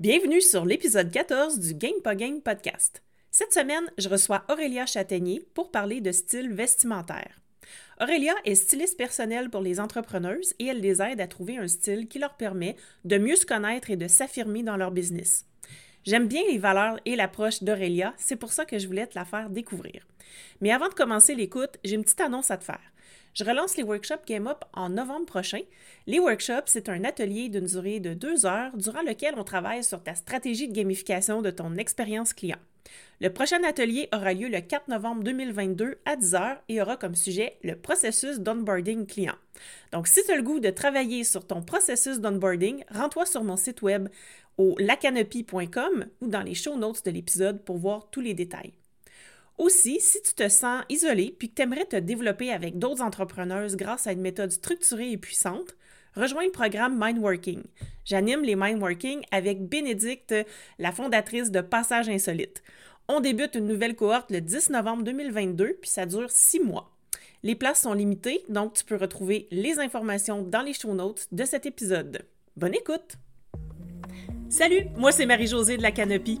Bienvenue sur l'épisode 14 du Game Pas Game podcast. Cette semaine, je reçois Aurélia Châtaignier pour parler de style vestimentaire. Aurélia est styliste personnelle pour les entrepreneuses et elle les aide à trouver un style qui leur permet de mieux se connaître et de s'affirmer dans leur business. J'aime bien les valeurs et l'approche d'Aurélia, c'est pour ça que je voulais te la faire découvrir. Mais avant de commencer l'écoute, j'ai une petite annonce à te faire. Je relance les workshops Game Up en novembre prochain. Les workshops, c'est un atelier d'une durée de deux heures durant lequel on travaille sur ta stratégie de gamification de ton expérience client. Le prochain atelier aura lieu le 4 novembre 2022 à 10h et aura comme sujet le processus d'onboarding client. Donc, si tu as le goût de travailler sur ton processus d'onboarding, rends-toi sur mon site web au lacanopy.com ou dans les show notes de l'épisode pour voir tous les détails. Aussi, si tu te sens isolé puis que tu aimerais te développer avec d'autres entrepreneuses grâce à une méthode structurée et puissante, rejoins le programme Mindworking. J'anime les Mindworking avec Bénédicte, la fondatrice de Passage Insolite. On débute une nouvelle cohorte le 10 novembre 2022, puis ça dure six mois. Les places sont limitées, donc tu peux retrouver les informations dans les show notes de cet épisode. Bonne écoute! Salut, moi c'est Marie-Josée de la Canopie.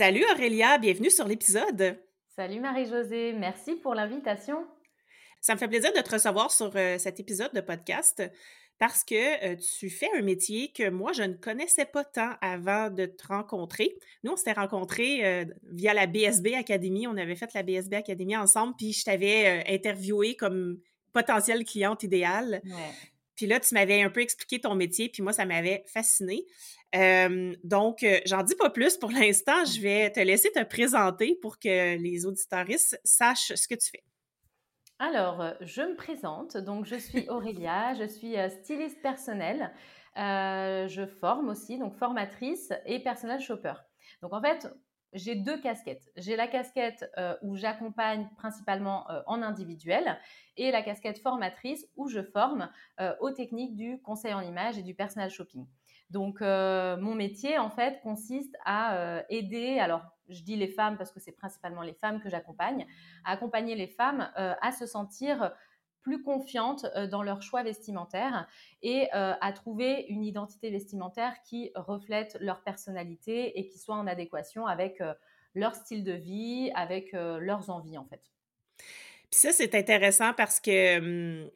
Salut Aurélia, bienvenue sur l'épisode. Salut Marie-Josée, merci pour l'invitation. Ça me fait plaisir de te recevoir sur euh, cet épisode de podcast parce que euh, tu fais un métier que moi, je ne connaissais pas tant avant de te rencontrer. Nous, on s'était rencontrés euh, via la BSB Academy. On avait fait la BSB Academy ensemble, puis je t'avais interviewé comme potentielle cliente idéale. Puis là, tu m'avais un peu expliqué ton métier, puis moi, ça m'avait fasciné. donc, j'en dis pas plus pour l'instant. Je vais te laisser te présenter pour que les auditoristes sachent ce que tu fais. Alors, je me présente. Donc, je suis Aurélia, je suis styliste personnelle. je forme aussi, donc formatrice et personnel shopper. Donc, en fait, j'ai deux casquettes. J'ai la casquette où j'accompagne principalement en individuel et la casquette formatrice où je forme euh, aux techniques du conseil en image et du personal shopping. Donc, euh, mon métier, en fait, consiste à euh, aider, alors je dis les femmes parce que c'est principalement les femmes que j'accompagne, à accompagner les femmes à se sentir plus confiantes dans leur choix vestimentaire et à trouver une identité vestimentaire qui reflète leur personnalité et qui soit en adéquation avec leur style de vie, avec leurs envies, en fait. Puis ça, c'est intéressant parce que,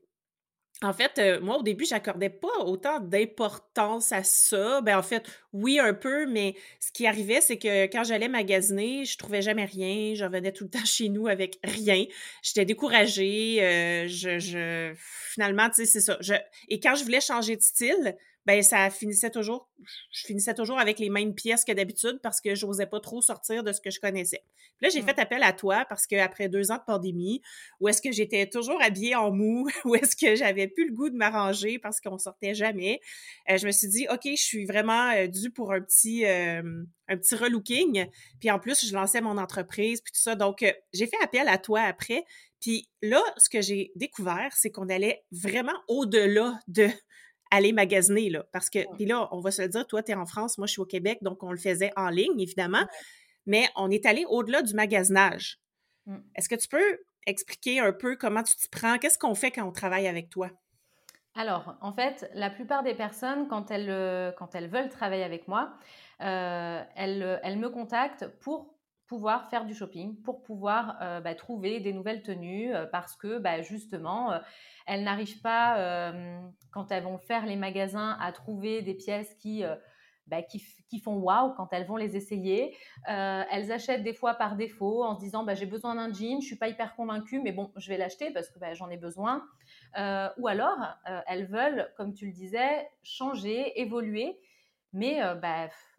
en fait, moi, au début, j'accordais pas autant d'importance à ça. Ben, en fait, oui, un peu, mais ce qui arrivait, c'est que quand j'allais magasiner, je trouvais jamais rien. Je revenais tout le temps chez nous avec rien. J'étais découragée. je, je, finalement, tu sais, c'est ça. Et quand je voulais changer de style, ben ça finissait toujours, je finissais toujours avec les mêmes pièces que d'habitude parce que je n'osais pas trop sortir de ce que je connaissais. Puis là, j'ai mmh. fait appel à toi parce qu'après deux ans de pandémie, où est-ce que j'étais toujours habillée en mou, où est-ce que j'avais plus le goût de m'arranger parce qu'on sortait jamais, euh, je me suis dit, OK, je suis vraiment euh, due pour un petit, euh, un petit relooking. Puis en plus, je lançais mon entreprise, puis tout ça. Donc, j'ai fait appel à toi après. Puis là, ce que j'ai découvert, c'est qu'on allait vraiment au-delà de aller magasiner, là. Parce que, puis là, on va se le dire, toi, tu es en France, moi, je suis au Québec, donc on le faisait en ligne, évidemment. Mais on est allé au-delà du magasinage. Mmh. Est-ce que tu peux expliquer un peu comment tu t'y prends? Qu'est-ce qu'on fait quand on travaille avec toi? Alors, en fait, la plupart des personnes, quand elles, euh, quand elles veulent travailler avec moi, euh, elles, elles, me contactent pour pouvoir faire du shopping, pour pouvoir euh, bah, trouver des nouvelles tenues, parce que bah, justement, elles n'arrivent pas, euh, quand elles vont faire les magasins, à trouver des pièces qui, euh, bah, qui, font waouh quand elles vont les essayer. Euh, elles achètent des fois par défaut en se disant j'ai besoin d'un jean, je suis pas hyper convaincue, mais bon, je vais l'acheter parce que j'en ai besoin. ou alors, elles veulent, comme tu le disais, changer, évoluer, mais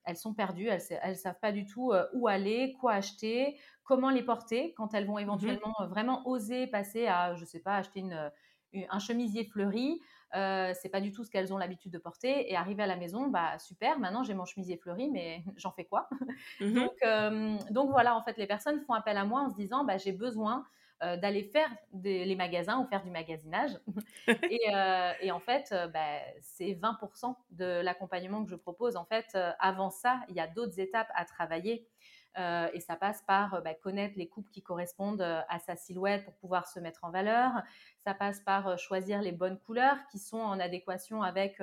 elles sont perdues, elles ne savent pas du tout où aller, quoi acheter, comment les porter quand elles vont mmh éventuellement vraiment oser passer à, je sais pas, acheter une un chemisier fleuri. euh, c'est pas du tout ce qu'elles ont l'habitude de porter. Et arriver à la maison, bah super, maintenant j'ai mon chemisier fleuri, mais j'en fais quoi? Mmh donc, euh, donc voilà, en fait, les personnes font appel à moi en se disant, bah, j'ai besoin euh, d'aller faire des, les magasins ou faire du magasinage. et, en fait, bah, c'est 20% de l'accompagnement que je propose. En fait, avant ça, il y a d'autres étapes à travailler. Euh, et ça passe par euh, bah, connaître les coupes qui correspondent euh, à sa silhouette pour pouvoir se mettre en valeur. Ça passe par choisir les bonnes couleurs qui sont en adéquation avec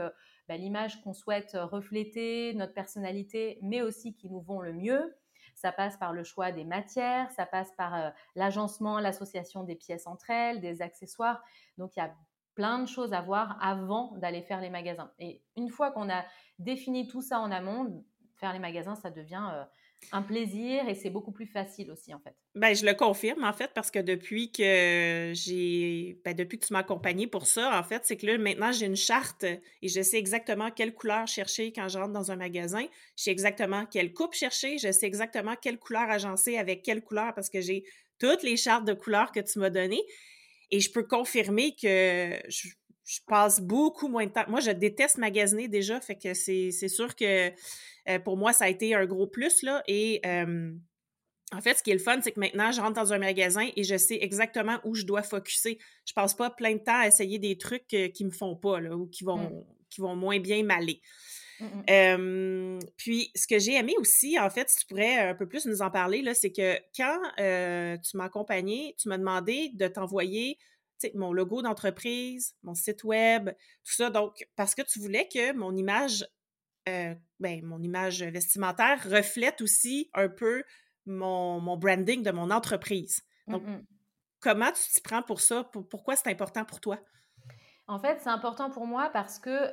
bah, l'image qu'on souhaite refléter, notre personnalité, mais aussi qui nous vont le mieux. Ça passe par le choix des matières, ça passe par l'agencement, l'association des pièces entre elles, des accessoires. Donc il y a plein de choses à voir avant d'aller faire les magasins. Et une fois qu'on a défini tout ça en amont, faire les magasins, ça devient un plaisir et c'est beaucoup plus facile aussi en fait. Ben, je le confirme en fait parce que depuis que j'ai ben, depuis que tu m'as accompagné pour ça en fait, c'est que là maintenant j'ai une charte et je sais exactement quelle couleur chercher quand je rentre dans un magasin, je sais exactement quelle coupe chercher, je sais exactement quelle couleur agencer avec quelle couleur parce que j'ai toutes les chartes de couleurs que tu m'as données et je peux confirmer que je, je passe beaucoup moins de temps. Moi, je déteste magasiner déjà, fait que c'est sûr que euh, pour moi, ça a été un gros plus, là. Et en fait, ce qui est le fun, c'est que maintenant, je rentre dans un magasin et je sais exactement où je dois focuser. Je passe pas plein de temps à essayer des trucs qui qui me font pas, là, ou qui vont, mmh. qui vont moins bien m'aller. Mmh puis, ce que j'ai aimé aussi, en fait, si tu pourrais un peu plus nous en parler, c'est que quand euh, tu m'as accompagné, tu m'as demandé de t'envoyer mon logo d'entreprise, mon site web, tout ça. Donc, parce que tu voulais que mon image euh, ben, mon image vestimentaire reflète aussi un peu mon, mon branding de mon entreprise. Donc, mmh comment tu t'y prends pour ça? pourquoi c'est important pour toi? En fait, c'est important pour moi parce que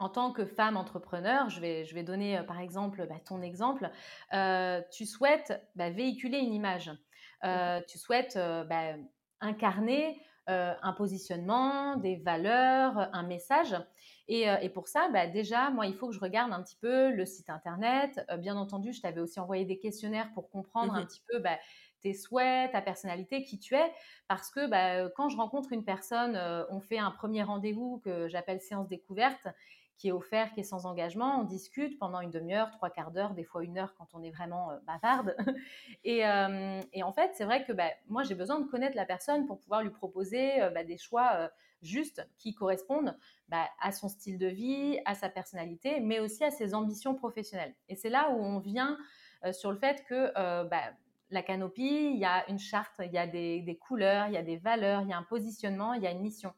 en tant que femme entrepreneur, je vais, je vais donner euh, par exemple bah, ton exemple, tu souhaites bah, véhiculer une image, mmh tu souhaites bah, incarner un positionnement, des valeurs, un message. Euh, et, pour ça, bah, déjà, moi, il faut que je regarde un petit peu le site internet. Euh, bien entendu, je t'avais aussi envoyé des questionnaires pour comprendre un mmh petit peu bah, tes souhaits, ta personnalité, qui tu es. Parce que bah, quand je rencontre une personne, euh, on fait un premier rendez-vous que j'appelle séance découverte qui est offert, qui est sans engagement. On discute pendant une demi-heure, trois quarts d'heure, des fois une heure quand on est vraiment euh, bavarde. et, euh, et, en fait, c'est vrai que bah, moi, j'ai besoin de connaître la personne pour pouvoir lui proposer euh, bah, des choix justes qui correspondent bah, à son style de vie, à sa personnalité, mais aussi à ses ambitions professionnelles. Et c'est là où on vient sur le fait que la canopie, il y a une charte, il y a des couleurs, il y a des valeurs, il y a un positionnement, il y a une mission.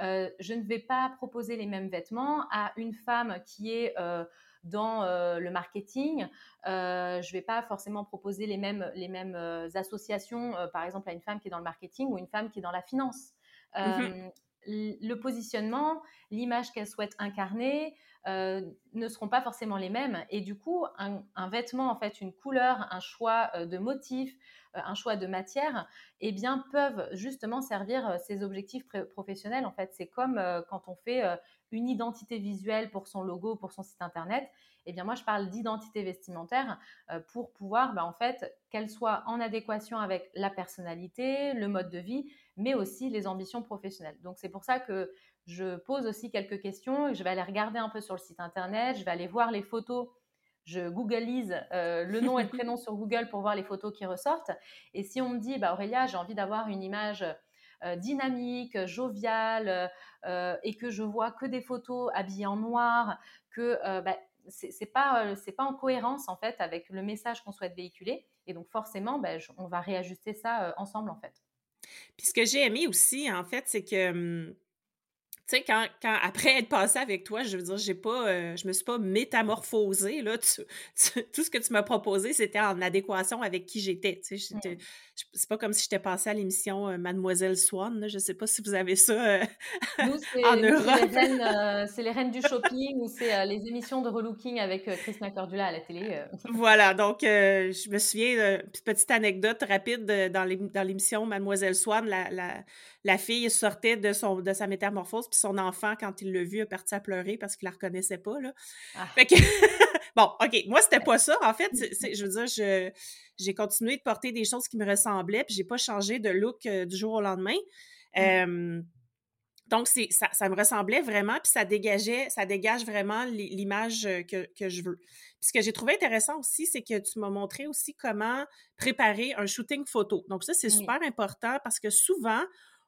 Euh, je ne vais pas proposer les mêmes vêtements à une femme qui est euh, dans euh, le marketing. je ne vais pas forcément proposer les mêmes, les mêmes associations, par exemple, à une femme qui est dans le marketing ou une femme qui est dans la finance. Mmh le positionnement, l'image qu'elle souhaite incarner ne seront pas forcément les mêmes. Et du coup, un, vêtement, en fait, une couleur, un choix de motif, euh, un choix de matière, eh bien, peuvent justement servir euh, ces objectifs professionnels. En fait, c'est comme euh, quand on fait une identité visuelle pour son logo, pour son site internet. Eh bien, moi, je parle d'identité vestimentaire pour pouvoir, bah, en fait, qu'elle soit en adéquation avec la personnalité, le mode de vie, mais aussi les ambitions professionnelles. Donc, c'est pour ça que je pose aussi quelques questions. Je vais aller regarder un peu sur le site internet, je vais aller voir les photos je googleise euh, le nom et le prénom sur Google pour voir les photos qui ressortent. Et si on me dit, bah, Aurélia, j'ai envie d'avoir une image euh, dynamique, joviale, euh, et que je vois que des photos habillées en noir, que bah, c'est pas c'est pas en cohérence en fait avec le message qu'on souhaite véhiculer. Et donc forcément, bah, on va réajuster ça ensemble en fait. Puis ce que j'ai aimé aussi en fait, c'est que hum, tu sais, quand, quand, après être passé avec toi, je veux dire, j'ai pas, euh, je me suis pas métamorphosée, là. tout ce que tu m'as proposé, c'était en adéquation avec qui j'étais, tu sais. C'est pas comme si j'étais passée à l'émission euh, Mademoiselle Swan, là. Je sais pas si vous avez ça euh, en Europe. C'est les, reines du shopping ou c'est les émissions de relooking avec Christina Cordula à la télé. voilà, donc je me souviens, petite anecdote rapide dans l'émission Mademoiselle Swan, la, la, la, fille sortait de, son, de sa métamorphose, son enfant, quand il l'a vu, a parti à pleurer parce qu'il la reconnaissait pas. Là. Ah. bon, OK, moi, c'était pas ça. En fait, je veux dire, j'ai continué de porter des choses qui me ressemblaient, puis j'ai pas changé de look euh, du jour au lendemain. Mmh. Donc, c'est, ça, ça, me ressemblait vraiment, puis ça dégageait, ça dégage vraiment l'image que, que, je veux. Puis ce que j'ai trouvé intéressant aussi, c'est que tu m'as montré aussi comment préparer un shooting photo. Donc, ça, c'est super important parce que souvent,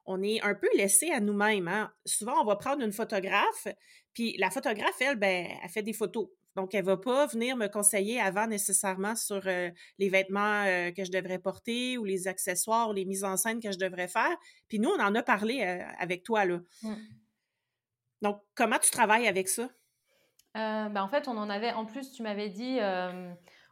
on est un peu laissé à nous-mêmes. Hein. Souvent, on va prendre une photographe, puis la photographe, elle, ben, elle fait des photos. Donc, elle ne va pas venir me conseiller avant nécessairement sur euh, les vêtements euh, que je devrais porter ou les accessoires ou les mises en scène que je devrais faire. Puis nous, on en a parlé euh, avec toi, là. Mmh. Donc, comment tu travailles avec ça? Ben, en fait, on en avait, en plus, tu m'avais dit,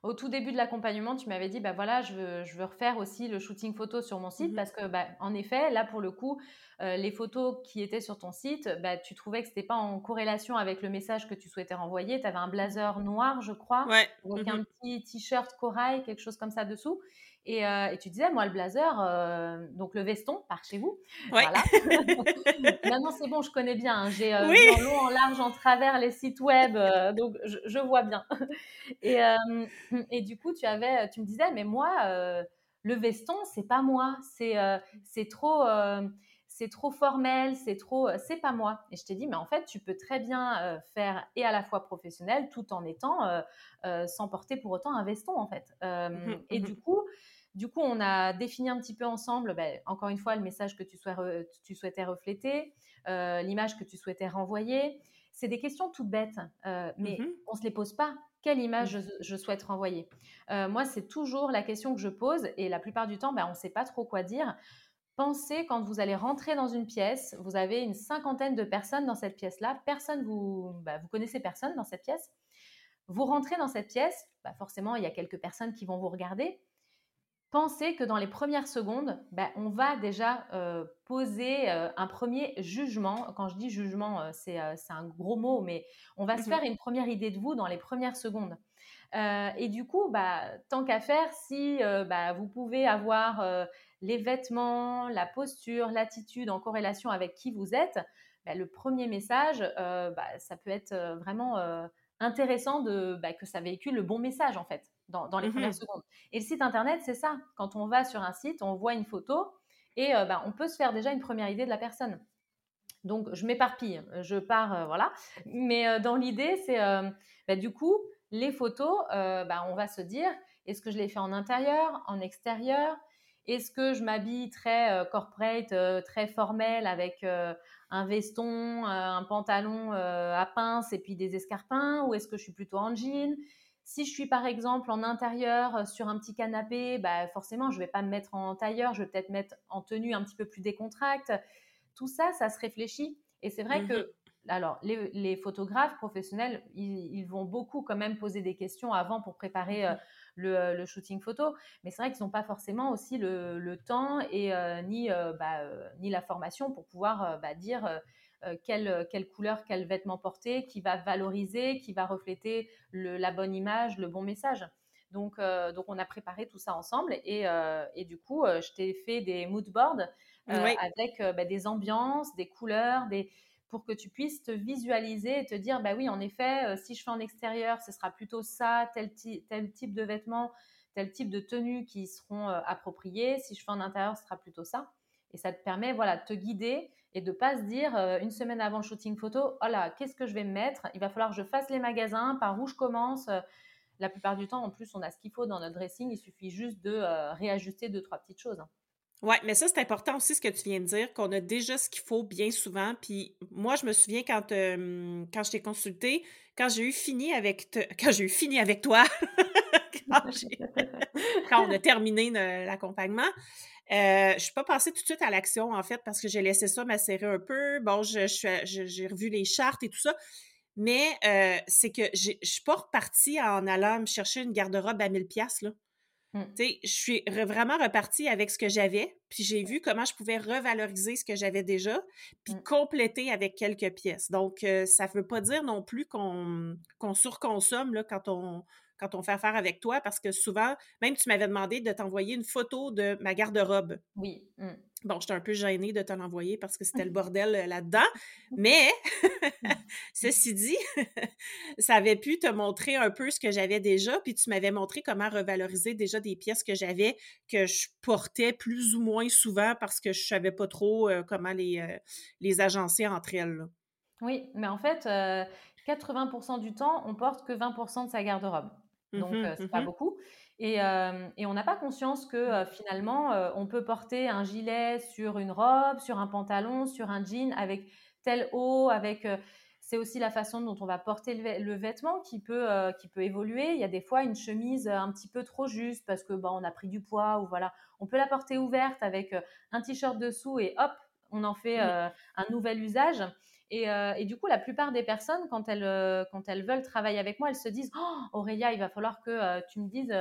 au tout début de l'accompagnement, tu m'avais dit, bah voilà, je veux, je veux, refaire aussi le shooting photo sur mon site mmh parce que, bah, en effet, là pour le coup, euh, les photos qui étaient sur ton site, bah, tu trouvais que c'était pas en corrélation avec le message que tu souhaitais renvoyer. Tu avais un blazer noir, je crois, avec mmh un petit t-shirt corail, quelque chose comme ça dessous. Euh, et, tu disais, moi, le blazer, euh, donc le veston, par chez vous. Voilà. Maintenant, c'est bon, je connais bien. Hein. J'ai euh, en long, en large, en travers les sites web, donc je, vois bien. et, et, du coup, tu, avais, tu me disais, mais moi, le veston, c'est pas moi. C'est c'est trop c'est trop formel, c'est trop, c'est pas moi. Et je t'ai dit, mais en fait, tu peux très bien faire et à la fois professionnel tout en étant sans porter pour autant un veston, en fait. Mmh et mmh du coup, du coup, on a défini un petit peu ensemble, ben, encore une fois, le message que tu, souhaitais refléter, l'image que tu souhaitais renvoyer. C'est des questions toutes bêtes, mais mmh on ne se les pose pas. Quelle image je, souhaite renvoyer? Moi, c'est toujours la question que je pose, et la plupart du temps, ben, on ne sait pas trop quoi dire. Pensez quand vous allez rentrer dans une pièce, vous avez une cinquantaine de personnes dans cette pièce-là, personne vous, bah, vous connaissez personne dans cette pièce. Vous rentrez dans cette pièce, bah, forcément il y a quelques personnes qui vont vous regarder. Pensez que dans les premières secondes, bah, on va déjà euh, poser euh, un premier jugement. Quand je dis jugement, euh, c'est un gros mot, mais on va se mmh faire une première idée de vous dans les premières secondes. et du coup, bah, tant qu'à faire, si bah, vous pouvez avoir les vêtements, la posture, l'attitude en corrélation avec qui vous êtes, bah, le premier message, euh, bah, ça peut être euh, vraiment euh, intéressant de, bah, que ça véhicule le bon message en fait dans, les mmh premières secondes. Et le site internet, c'est ça. Quand on va sur un site, on voit une photo et on peut se faire déjà une première idée de la personne. Donc je m'éparpille, je pars, voilà. Mais dans l'idée, c'est du coup, les photos, on va se dire, est-ce que je les fais en intérieur, en extérieur? Est-ce que je m'habille très euh, corporate, euh, très formel avec euh, un veston, un pantalon à pince et puis des escarpins ou est-ce que je suis plutôt en jean? Si je suis par exemple en intérieur sur un petit canapé, bah forcément je ne vais pas me mettre en tailleur, je vais peut-être mettre en tenue un petit peu plus décontracte. Tout ça, ça se réfléchit. Et c'est vrai mmh que alors, les, photographes professionnels, ils, vont beaucoup quand même poser des questions avant pour préparer mmh euh, le, shooting photo. Mais c'est vrai qu'ils n'ont pas forcément aussi le, temps et euh, ni, euh, bah, ni la formation pour pouvoir bah, dire quelle, quelle, couleur, quel vêtement porter, qui va valoriser, qui va refléter la bonne image, le bon message. Donc, donc, on a préparé tout ça ensemble et, et du coup, je t'ai fait des mood boards avec bah, des ambiances, des couleurs, des, pour que tu puisses te visualiser et te dire, bah oui, en effet, euh, si je fais en extérieur, ce sera plutôt ça, tel, type de vêtements, tel type de tenues qui seront euh, appropriées. Si je fais en intérieur, ce sera plutôt ça. Et ça te permet voilà, de te guider et de pas se dire euh, une semaine avant le shooting photo, oh là, qu'est-ce que je vais me mettre? Il va falloir que je fasse les magasins, par où je commence. La plupart du temps, en plus, on a ce qu'il faut dans notre dressing. Il suffit juste de réajuster deux, trois petites choses. Oui, mais ça, c'est important aussi ce que tu viens de dire, qu'on a déjà ce qu'il faut bien souvent. Puis moi, je me souviens quand, quand je t'ai consulté, quand j'ai eu fini avec quand j'ai eu fini avec toi, quand, on a terminé l'accompagnement, euh, je suis pas passée tout de suite à l'action, en fait, parce que j'ai laissé ça macérer un peu. Bon, j'ai je, revu les chartes et tout ça. Mais euh, c'est que je suis pas repartie en allant me chercher une garde-robe à 1000 pièces là. Mmh. Je suis vraiment repartie avec ce que j'avais, puis j'ai vu comment je pouvais revaloriser ce que j'avais déjà, puis mmh. compléter avec quelques pièces. Donc, ça ne veut pas dire non plus qu'on surconsomme là, quand, on, quand on fait affaire avec toi parce que souvent, même tu m'avais demandé de t'envoyer une photo de ma garde-robe. Oui. Mmh. Bon, j'étais un peu gênée de te l'envoyer parce que c'était le bordel euh, là-dedans, mais ceci dit, ça avait pu te montrer un peu ce que j'avais déjà, puis tu m'avais montré comment revaloriser déjà des pièces que j'avais, que je portais plus ou moins souvent parce que je savais pas trop euh, comment les, euh, les agencer entre elles. Oui, mais en fait, 80% du temps, on porte que 20% de sa garde-robe. Donc, mmh c'est pas mmh beaucoup. Et, on n'a pas conscience que finalement, on peut porter un gilet sur une robe, sur un pantalon, sur un jean avec tel haut, avec. c'est aussi la façon dont on va porter le, vêtement qui peut, qui peut évoluer. Il y a des fois une chemise un petit peu trop juste parce que bah, on a pris du poids ou voilà. On peut la porter ouverte avec un t-shirt dessous et hop, on en fait un nouvel usage. Et, du coup, la plupart des personnes, quand elles, quand elles veulent travailler avec moi, elles se disent oh, Aurélia, il va falloir que tu me dises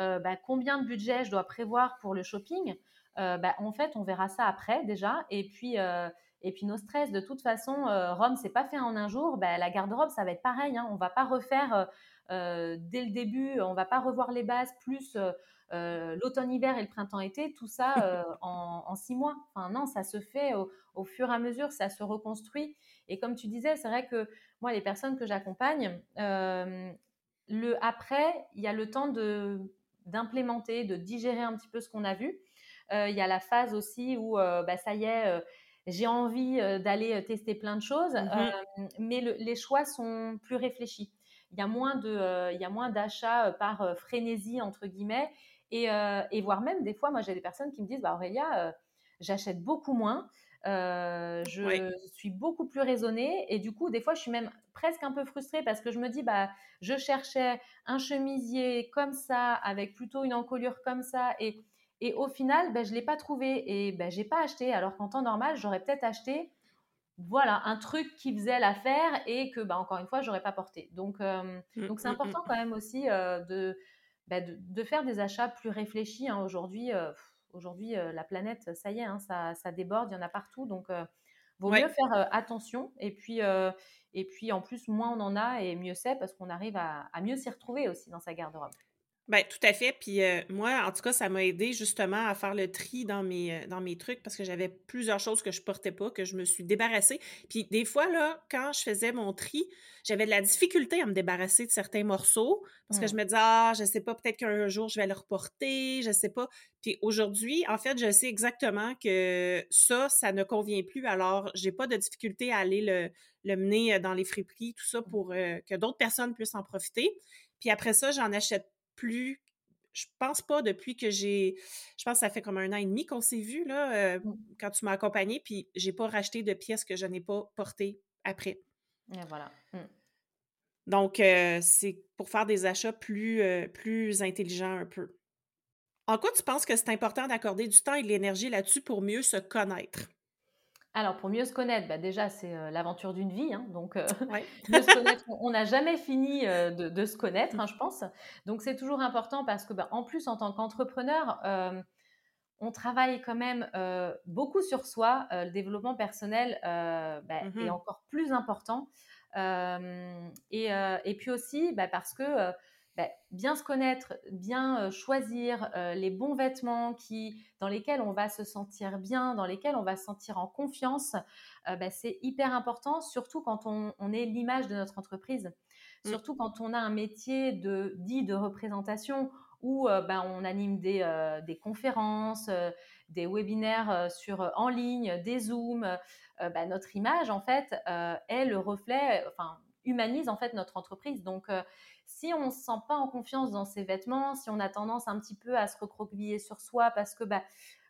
euh, bah, combien de budget je dois prévoir pour le shopping, euh, bah, en fait, on verra ça après déjà. Et puis, euh, et puis nos stress, de toute façon, Rome, c'est pas fait en un jour. Bah, la garde-robe, ça va être pareil. Hein. On va pas refaire dès le début, on va pas revoir les bases plus l'automne-hiver et le printemps-été, tout ça en, six mois. Enfin non, ça se fait au, fur et à mesure, ça se reconstruit. Et comme tu disais, c'est vrai que moi, les personnes que j'accompagne, le après, il y a le temps de d'implémenter, de digérer un petit peu ce qu'on a vu. Euh, il y a la phase aussi où, euh, bah, ça y est, euh, j'ai envie d'aller tester plein de choses, mmh mais les choix sont plus réfléchis. Il y a moins de, il y a moins d'achats par frénésie entre guillemets, et, et, voire même des fois, moi j'ai des personnes qui me disent, bah Aurélia, j'achète beaucoup moins. Euh, je suis beaucoup plus raisonnée et du coup, des fois, je suis même presque un peu frustrée parce que je me dis, bah, je cherchais un chemisier comme ça, avec plutôt une encolure comme ça, et, et au final, bah, je ne l'ai pas trouvé et bah, je n'ai pas acheté. Alors qu'en temps normal, j'aurais peut-être acheté voilà, un truc qui faisait l'affaire et que, bah, encore une fois, j'aurais pas porté. Donc, euh, mmh, donc c'est mmh, important mmh. quand même aussi euh, de, bah, de, de, faire des achats plus réfléchis. Hein. Aujourd'hui, Aujourd'hui, euh, la planète, ça y est, hein, ça, déborde, il y en a partout. Donc, il euh, vaut mieux faire euh, attention. Et puis, et puis, en plus, moins on en a et mieux c'est parce qu'on arrive à mieux s'y retrouver aussi dans sa garde-robe. Ben, tout à fait. Puis euh, moi, en tout cas, ça m'a aidé justement à faire le tri dans mes, euh, dans mes trucs parce que j'avais plusieurs choses que je portais pas, que je me suis débarrassée. Puis des fois, là, quand je faisais mon tri, j'avais de la difficulté à me débarrasser de certains morceaux parce que je me disais, ah, je sais pas, peut-être qu'un jour je vais le reporter, je sais pas. Puis aujourd'hui, en fait, je sais exactement que ça, ça ne convient plus. Alors, j'ai pas de difficulté à aller le, le mener dans les friperies, tout ça, pour euh, que d'autres personnes puissent en profiter. Puis après ça, j'en achète plus je pense pas depuis que j'ai. Je pense que ça fait comme un an et demi qu'on s'est vu, là, euh, mmh. quand tu m'as accompagnée, puis j'ai pas racheté de pièces que je n'ai pas portées après. Et voilà. Mmh. Donc, euh, c'est pour faire des achats plus, euh, plus intelligents un peu. En quoi tu penses que c'est important d'accorder du temps et de l'énergie là-dessus pour mieux se connaître? Alors, pour mieux se connaître, bah, déjà, c'est euh, l'aventure d'une vie. Hein, donc, euh, mieux se connaître, on n'a jamais fini euh, de, se connaître, hein, je pense. Donc, c'est toujours important parce que, bah, en plus, en tant qu'entrepreneur, on travaille quand même beaucoup sur soi. le développement personnel bah, est mmh encore plus important. Et, et, puis aussi, parce que bah, bien se connaître, bien choisir les bons vêtements qui, dans lesquels on va se sentir bien, dans lesquels on va se sentir en confiance, bah, c'est hyper important, surtout quand on, est l'image de notre entreprise. Mmh. Surtout quand on a un métier de, dit de représentation où bah, on anime des, des conférences, des webinaires sur, en ligne, des Zooms. notre image, en fait, est le reflet, enfin, humanise en fait notre entreprise. Donc, si on ne se sent pas en confiance dans ses vêtements, si on a tendance un petit peu à se recroqueviller sur soi parce que bah,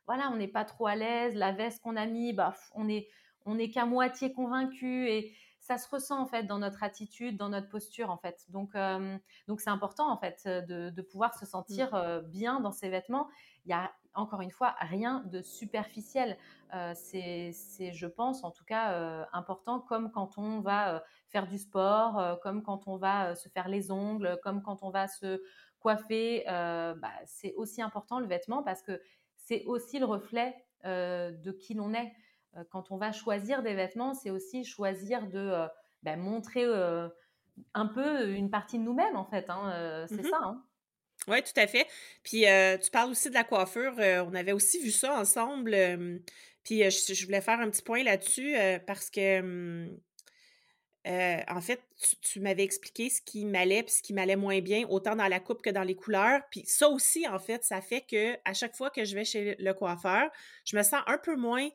voilà, on n'est pas trop à l'aise, la veste qu'on a mis, bah, on est, on est qu'à moitié convaincu et ça se ressent en fait dans notre attitude, dans notre posture en fait. Donc, euh, donc c'est important en fait de, de pouvoir se sentir mmh. euh, bien dans ses vêtements. Il y a encore une fois rien de superficiel. Euh, c'est, je pense en tout cas important comme quand on va faire du sport, euh, comme quand on va euh, se faire les ongles, comme quand on va se coiffer. Euh, bah, c'est aussi important le vêtement parce que c'est aussi le reflet de qui l'on est. quand on va choisir des vêtements, c'est aussi choisir de bah, montrer un peu une partie de nous-mêmes, en fait. Hein, c'est mmh ça. Hein. Oui, tout à fait. Puis tu parles aussi de la coiffure. on avait aussi vu ça ensemble. puis je, voulais faire un petit point là-dessus parce que en fait, tu, m'avais expliqué ce qui m'allait puis ce qui m'allait moins bien, autant dans la coupe que dans les couleurs. Puis ça aussi, en fait, ça fait que à chaque fois que je vais chez le coiffeur, je me sens un peu moins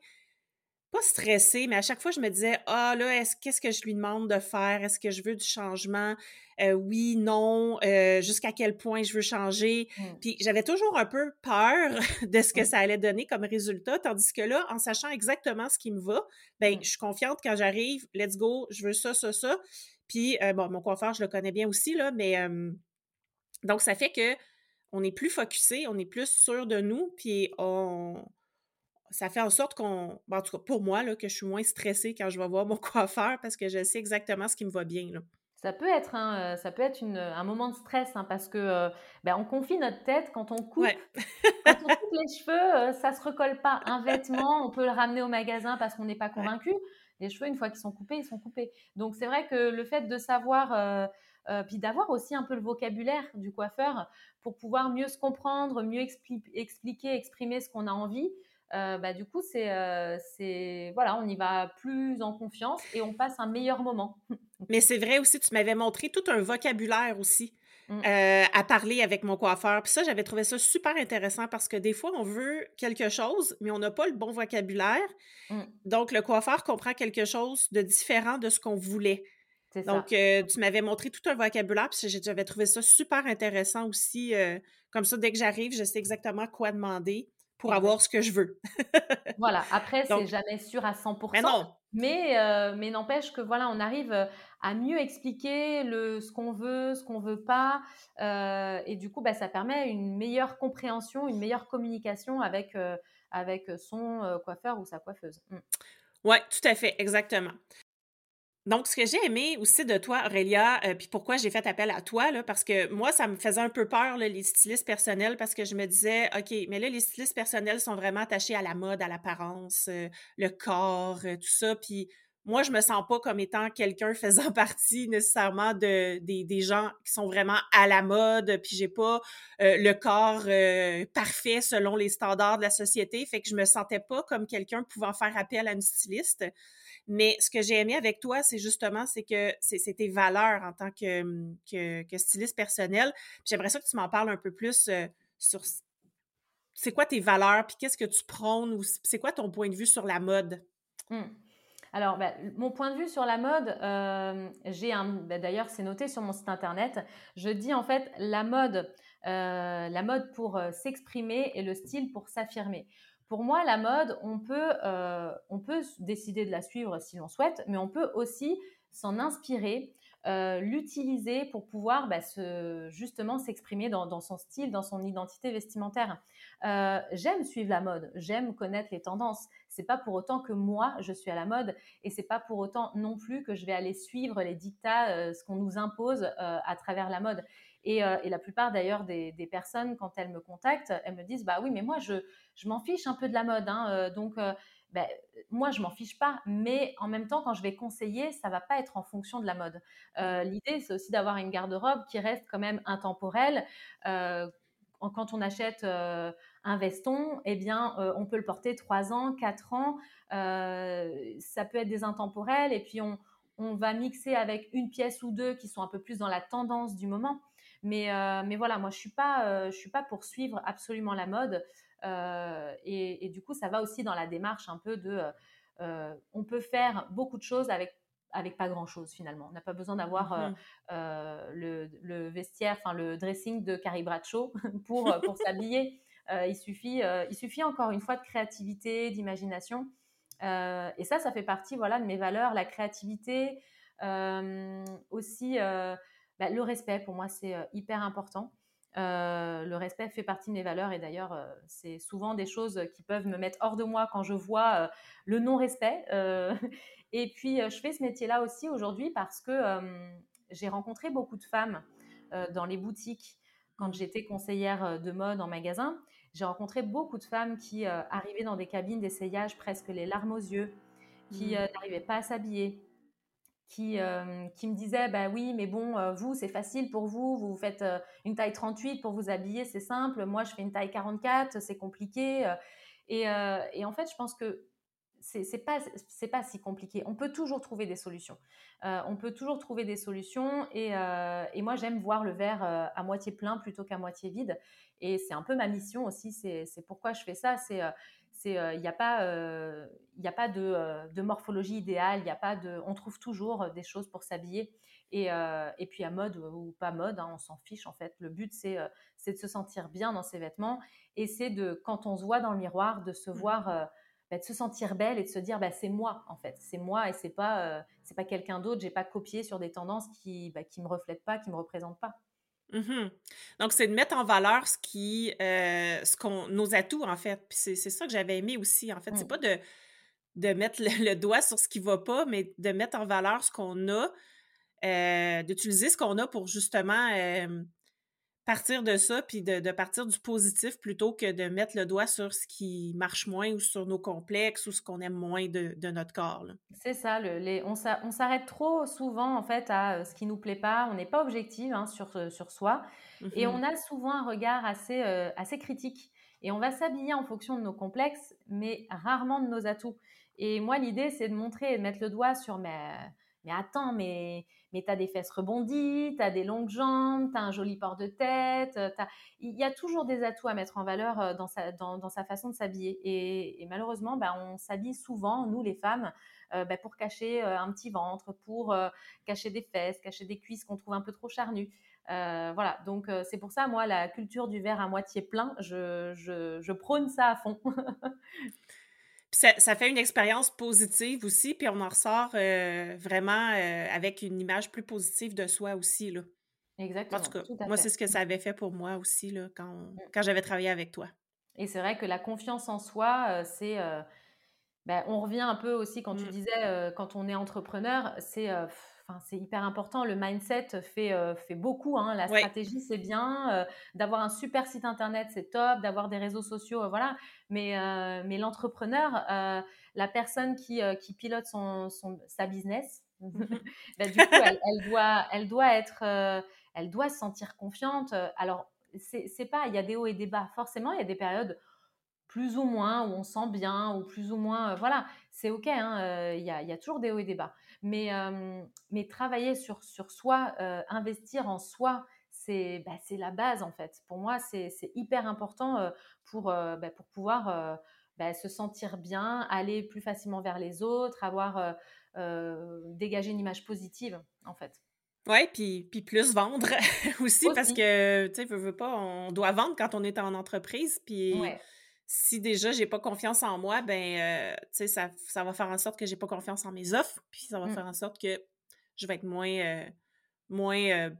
pas stressée, mais à chaque fois, je me disais, ah là, qu'est-ce que je lui demande de faire? Est-ce que je veux du changement? Euh, oui, non, euh, jusqu'à quel point je veux changer? Mmh. Puis j'avais toujours un peu peur de ce que mmh. ça allait donner comme résultat, tandis que là, en sachant exactement ce qui me va, ben, mmh. je suis confiante quand j'arrive, let's go, je veux ça, ça, ça. Puis, euh, bon, mon coiffeur, je le connais bien aussi, là, mais donc ça fait que on est plus focusé, on est plus sûr de nous, puis on, ça fait en sorte qu'on, ben, en tout cas pour moi, là, que je suis moins stressée quand je vais voir mon coiffeur parce que je sais exactement ce qui me va bien. Là. Ça peut être un, euh, ça peut être une, un moment de stress hein, parce que euh, ben, on confie notre tête quand on coupe, quand on coupe les cheveux, euh, ça se recolle pas. Un vêtement, on peut le ramener au magasin parce qu'on n'est pas convaincu. Les cheveux, une fois qu'ils sont coupés, ils sont coupés. Donc c'est vrai que le fait de savoir, puis d'avoir aussi un peu le vocabulaire du coiffeur pour pouvoir mieux se comprendre, mieux expliquer, exprimer ce qu'on a envie. Bah, du coup, c'est, c'est, voilà, on y va plus en confiance et on passe un meilleur moment. Mais c'est vrai aussi, tu m'avais montré tout un vocabulaire aussi. Mmh. Euh, à parler avec mon coiffeur. Puis ça, j'avais trouvé ça super intéressant parce que des fois, on veut quelque chose, mais on n'a pas le bon vocabulaire. Mmh. Donc, le coiffeur comprend quelque chose de différent de ce qu'on voulait. Donc, euh, tu m'avais montré tout un vocabulaire, puis j'avais trouvé ça super intéressant aussi. Euh, comme ça, dès que j'arrive, je sais exactement quoi demander pour avoir ce que je veux. voilà. Après, c'est jamais sûr à 100%. Mais non. Mais, mais n'empêche que voilà, on arrive à mieux expliquer le, ce qu'on veut, ce qu'on veut pas. Euh, et du coup, bah, ça permet une meilleure compréhension, une meilleure communication avec, euh, avec son euh, coiffeur ou sa coiffeuse. Mm. Oui, tout à fait, exactement. Donc, ce que j'ai aimé aussi de toi, Aurélia, puis pourquoi j'ai fait appel à toi, parce que moi, ça me faisait un peu peur, les stylistes personnels, parce que je me disais, OK, mais là, les stylistes personnels sont vraiment attachés à la mode, à l'apparence, le corps, tout ça. Puis moi, je me sens pas comme étant quelqu'un faisant partie nécessairement de, des, gens qui sont vraiment à la mode, puis j'ai pas euh, le corps euh, parfait selon les standards de la société, fait que je me sentais pas comme quelqu'un pouvant faire appel à une styliste. Mais ce que j'ai aimé avec toi, c'est justement c'est que c'est tes valeurs en tant que, que, styliste personnel. J'aimerais ça que tu m'en parles un peu plus euh, sur c'est quoi tes valeurs, puis qu'est-ce que tu prônes, ou c'est quoi ton point de vue sur la mode? Mmh. Alors, bah, mon point de vue sur la mode, euh, j'ai un. Bah, d'ailleurs, c'est noté sur mon site internet. Je dis en fait la mode, euh, la mode pour s'exprimer et le style pour s'affirmer. Pour moi, la mode, on peut, peut décider de la suivre si l'on souhaite, mais on peut aussi s'en inspirer, l'utiliser pour pouvoir bah, justement s'exprimer dans, son style, dans son identité vestimentaire. j'aime suivre la mode, j'aime connaître les tendances c'est pas pour autant que moi je suis à la mode et c'est pas pour autant non plus que je vais aller suivre les dictats, euh, ce qu'on nous impose euh, à travers la mode. Euh, et, la plupart d'ailleurs des, personnes, quand elles me contactent, elles me disent bah oui, mais moi je, je m'en fiche un peu de la mode, hein, donc ben, moi je m'en fiche pas, mais en même temps quand je vais conseiller, ça va pas être en fonction de la mode. L'idée c'est aussi d'avoir une garde-robe qui reste quand même intemporelle quand on achète euh, un veston, eh bien, euh, on peut le porter 3 ans, 4 ans. Euh, ça peut être des intemporels et puis on, va mixer avec une pièce ou deux qui sont un peu plus dans la tendance du moment. Mais, mais voilà, moi, je ne suis, pas, suis pas pour suivre absolument la mode. Et, et, du coup, ça va aussi dans la démarche un peu de... on peut faire beaucoup de choses avec avec pas grand chose finalement. On n'a pas besoin d'avoir euh, mmh euh, le, vestiaire, enfin le dressing de Carrie Bradshaw pour, euh, pour s'habiller. il, suffit, il suffit encore une fois de créativité, d'imagination. et ça, ça fait partie voilà, de mes valeurs, la créativité, aussi bah, le respect, pour moi, c'est hyper important. le respect fait partie de mes valeurs et d'ailleurs, c'est souvent des choses qui peuvent me mettre hors de moi quand je vois le non-respect. Et puis, je fais ce métier-là aussi aujourd'hui parce que j'ai rencontré beaucoup de femmes dans les boutiques quand j'étais conseillère de mode en magasin. J'ai rencontré beaucoup de femmes qui arrivaient dans des cabines d'essayage presque les larmes aux yeux, qui mmh. n'arrivaient pas à s'habiller, qui, qui me disaient bah oui, mais bon, vous, c'est facile pour vous, vous faites une taille 38 pour vous habiller, c'est simple. Moi, je fais une taille 44, c'est compliqué. Et, et, en fait, je pense que c'est pas c'est pas si compliqué. On peut toujours trouver des solutions. on peut toujours trouver des solutions. Et, et moi, j'aime voir le verre à moitié plein plutôt qu'à moitié vide. Et c'est un peu ma mission aussi. C'est pourquoi je fais ça. C'est il n'y a pas, il a pas de, de, morphologie idéale, il a pas de, on trouve toujours des choses pour s'habiller. Et, et, puis à mode ou pas mode, hein, on s'en fiche en fait. Le but c'est de se sentir bien dans ses vêtements et c'est de, quand on se voit dans le miroir, de se mmh. voir, bah, de se sentir belle et de se dire bah, c'est moi en fait, c'est moi et c'est pas, c'est pas quelqu'un d'autre. J'ai pas copié sur des tendances qui, bah, qui me reflètent pas, qui me représentent pas. Mmh Donc, c'est de mettre en valeur ce qui, euh, ce qu'on, nos atouts, en fait. Puis c'est, ça que j'avais aimé aussi, en fait. C'est mmh. pas de, de mettre le, doigt sur ce qui va pas, mais de mettre en valeur ce qu'on a, euh, d'utiliser ce qu'on a pour justement euh, partir de ça, puis de, partir du positif plutôt que de mettre le doigt sur ce qui marche moins ou sur nos complexes ou ce qu'on aime moins de, notre corps. C'est ça, le, les, on s'arrête trop souvent en fait à euh, ce qui nous plaît pas, on n'est pas objectif hein, sur, euh, sur soi et on mm-hmm. a souvent un regard assez, euh, assez critique et on va s'habiller en fonction de nos complexes mais rarement de nos atouts. Et moi l'idée c'est de montrer et de mettre le doigt sur mes mais attends, mais, mais tu as des fesses rebondies, tu as des longues jambes, tu as un joli port de tête. Euh, il y a toujours des atouts à mettre en valeur euh, dans sa, façon de s'habiller. Et, malheureusement, bah, on s'habille souvent, nous les femmes, euh, bah, pour cacher un petit ventre, pour cacher des fesses, cacher des cuisses qu'on trouve un peu trop charnues. voilà, donc c'est pour ça, moi, la culture du verre à moitié plein, je prône ça à fond. ça, fait une expérience positive aussi, puis on en ressort euh, vraiment euh, avec une image plus positive de soi aussi. Là. Exactement. En tout cas, moi, c'est ce que ça avait fait pour moi aussi là, quand, mmh. quand j'avais travaillé avec toi. Et c'est vrai que la confiance en soi, euh, c'est. Ben, on revient un peu aussi quand tu mmh. disais, quand on est entrepreneur, c'est c'est hyper important. Le mindset fait, euh, fait beaucoup. Hein. La stratégie, c'est bien. Euh, d'avoir un super site internet, c'est top. D'avoir des réseaux sociaux, euh, voilà. Mais, mais l'entrepreneur, la personne qui, qui pilote son, sa business, bah, du coup, elle, doit, elle doit être, elle doit se sentir confiante. Alors, c'est pas, il y a des hauts et des bas. Forcément, il y a des périodes plus ou moins où on sent bien ou plus ou moins, voilà, c'est ok. Hein, il y, a, y, a, toujours des hauts et des bas. Mais, mais travailler sur, sur soi, investir en soi, c'est bah, la base en fait. Pour moi, c'est hyper important pour, bah, pour pouvoir bah, se sentir bien, aller plus facilement vers les autres, avoir dégagé une image positive en fait. Oui, puis, puis plus vendre aussi, parce que, tu sais, veux, pas, on doit vendre quand on est en entreprise, puis si déjà j'ai pas confiance en moi, ben, euh, tu sais, ça, va faire en sorte que j'ai pas confiance en mes offres, puis ça va mmh. faire en sorte que je vais être moins, euh, moins euh,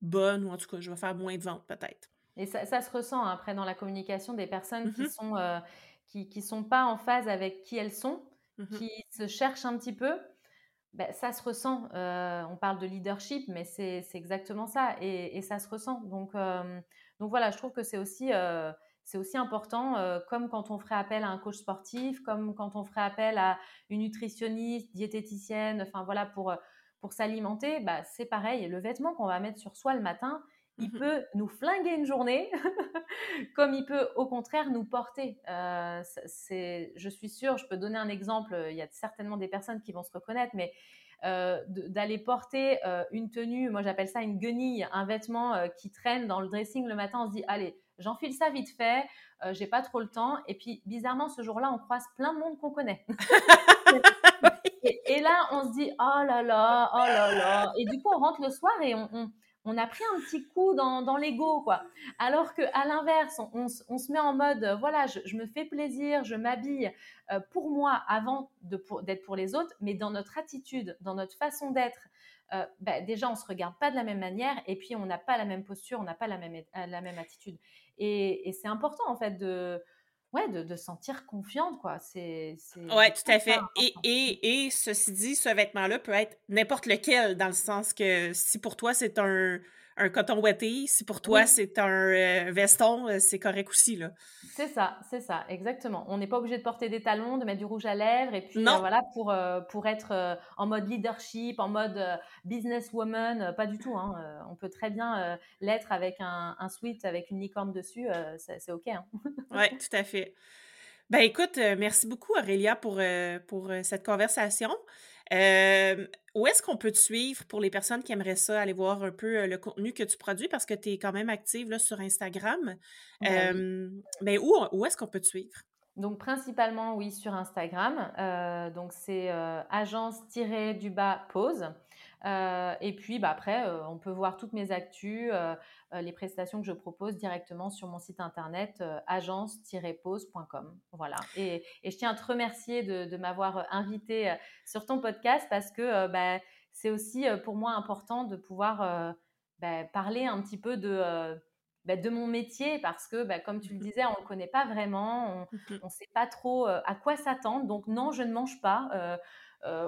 bonne, ou en tout cas, je vais faire moins de ventes peut-être. Et ça, se ressent hein, après dans la communication des personnes qui mmh sont qui, qui sont pas en phase avec qui elles sont, mmh qui se cherchent un petit peu. Ben, ça se ressent. on parle de leadership, mais c'est exactement ça, et, et, ça se ressent. Donc, donc voilà, je trouve que c'est aussi c'est aussi important, euh, comme quand on ferait appel à un coach sportif, comme quand on ferait appel à une nutritionniste, diététicienne, enfin voilà, pour, euh, pour s'alimenter, bah, c'est pareil. Le vêtement qu'on va mettre sur soi le matin, il mmh peut nous flinguer une journée, comme il peut au contraire nous porter. Euh, c'est, je suis sûre, je peux donner un exemple, il y a certainement des personnes qui vont se reconnaître, mais d'aller porter une tenue, moi j'appelle ça une guenille, un vêtement qui traîne dans le dressing le matin, on se dit, allez, J'enfile ça vite fait, euh, j'ai pas trop le temps. Et puis, bizarrement, ce jour-là, on croise plein de monde qu'on connaît. et, là, on se dit, oh là là, oh là là. Et du coup, on rentre le soir et on, on, a pris un petit coup dans, dans l'ego, quoi. Alors qu'à l'inverse, on, on, se met en mode, euh, voilà, je, me fais plaisir, je m'habille euh, pour moi avant d'être pour les autres, mais dans notre attitude, dans notre façon d'être, euh, bah, déjà, on se regarde pas de la même manière et puis on n'a pas la même posture, on n'a pas la même, la même attitude. Et, c'est important, en fait, de, ouais, de, de sentir confiante, quoi. C'est, ouais, tout à fait. Et, et, et, ceci dit, ce vêtement-là peut être n'importe lequel, dans le sens que si pour toi c'est un, un coton ouetté. Si pour toi, c'est un euh, veston, euh, c'est correct aussi, là. C'est ça, c'est ça, exactement. On n'est pas obligé de porter des talons, de mettre du rouge à lèvres, et puis voilà, pour, pour être en mode leadership, en mode businesswoman, pas du tout. Hein, on peut très bien l'être avec un, un sweat avec une licorne dessus, c'est OK. Hein. oui, tout à fait. Ben écoute, merci beaucoup Aurélia pour, pour cette conversation. Euh, où est-ce qu'on peut te suivre pour les personnes qui aimeraient ça, aller voir un peu le contenu que tu produis? Parce que tu es quand même active là, sur Instagram? Ben, ben où, où est-ce qu'on peut te suivre? Donc principalement oui sur Instagram. Euh, donc c'est agence-du-bas pause. Euh, et puis bah, après, euh, on peut voir toutes mes actus, euh, les prestations que je propose directement sur mon site internet agence-pause.com. Voilà. Et, je tiens à te remercier de, m'avoir invité sur ton podcast parce que bah, c'est aussi pour moi important de pouvoir bah, parler un petit peu de, de mon métier parce que, comme tu le disais, on ne le connaît pas vraiment, on ne mmh sait pas trop à quoi s'attendre. Donc non, je ne mange pas. Euh,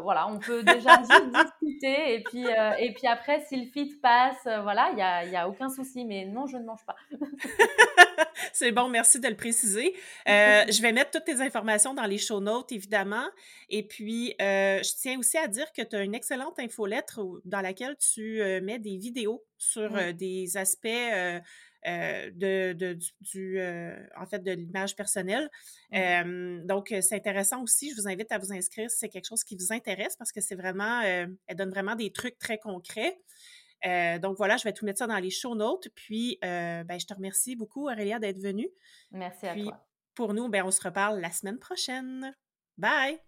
voilà, on peut déjà discuter et puis, euh, et puis après, si le fit passe, euh, voilà, il n'y a, y a aucun souci. Mais non, je ne mange pas. C'est bon, merci de le préciser. je vais mettre toutes tes informations dans les show notes, évidemment. Et puis, je tiens aussi à dire que tu as une excellente infolettre dans laquelle tu mets des vidéos sur des aspects euh, de, du, euh, en fait, de l'image personnelle. Mmh. donc, c'est intéressant aussi. Je vous invite à vous inscrire si c'est quelque chose qui vous intéresse parce que c'est vraiment, elle donne vraiment des trucs très concrets. donc voilà, je vais tout mettre ça dans les show notes. Puis, ben, je te remercie beaucoup, Aurélia, d'être venue. Merci à toi. Pour nous, ben, on se reparle la semaine prochaine. Bye!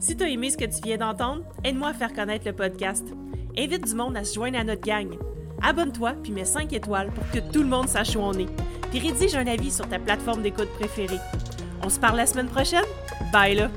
Si tu as aimé ce que tu viens d'entendre, aide-moi à faire connaître le podcast. Invite du monde à se joindre à notre gang. Abonne-toi puis mets 5 étoiles pour que tout le monde sache où on est. Puis rédige un avis sur ta plateforme d'écoute préférée. On se parle la semaine prochaine? Bye là!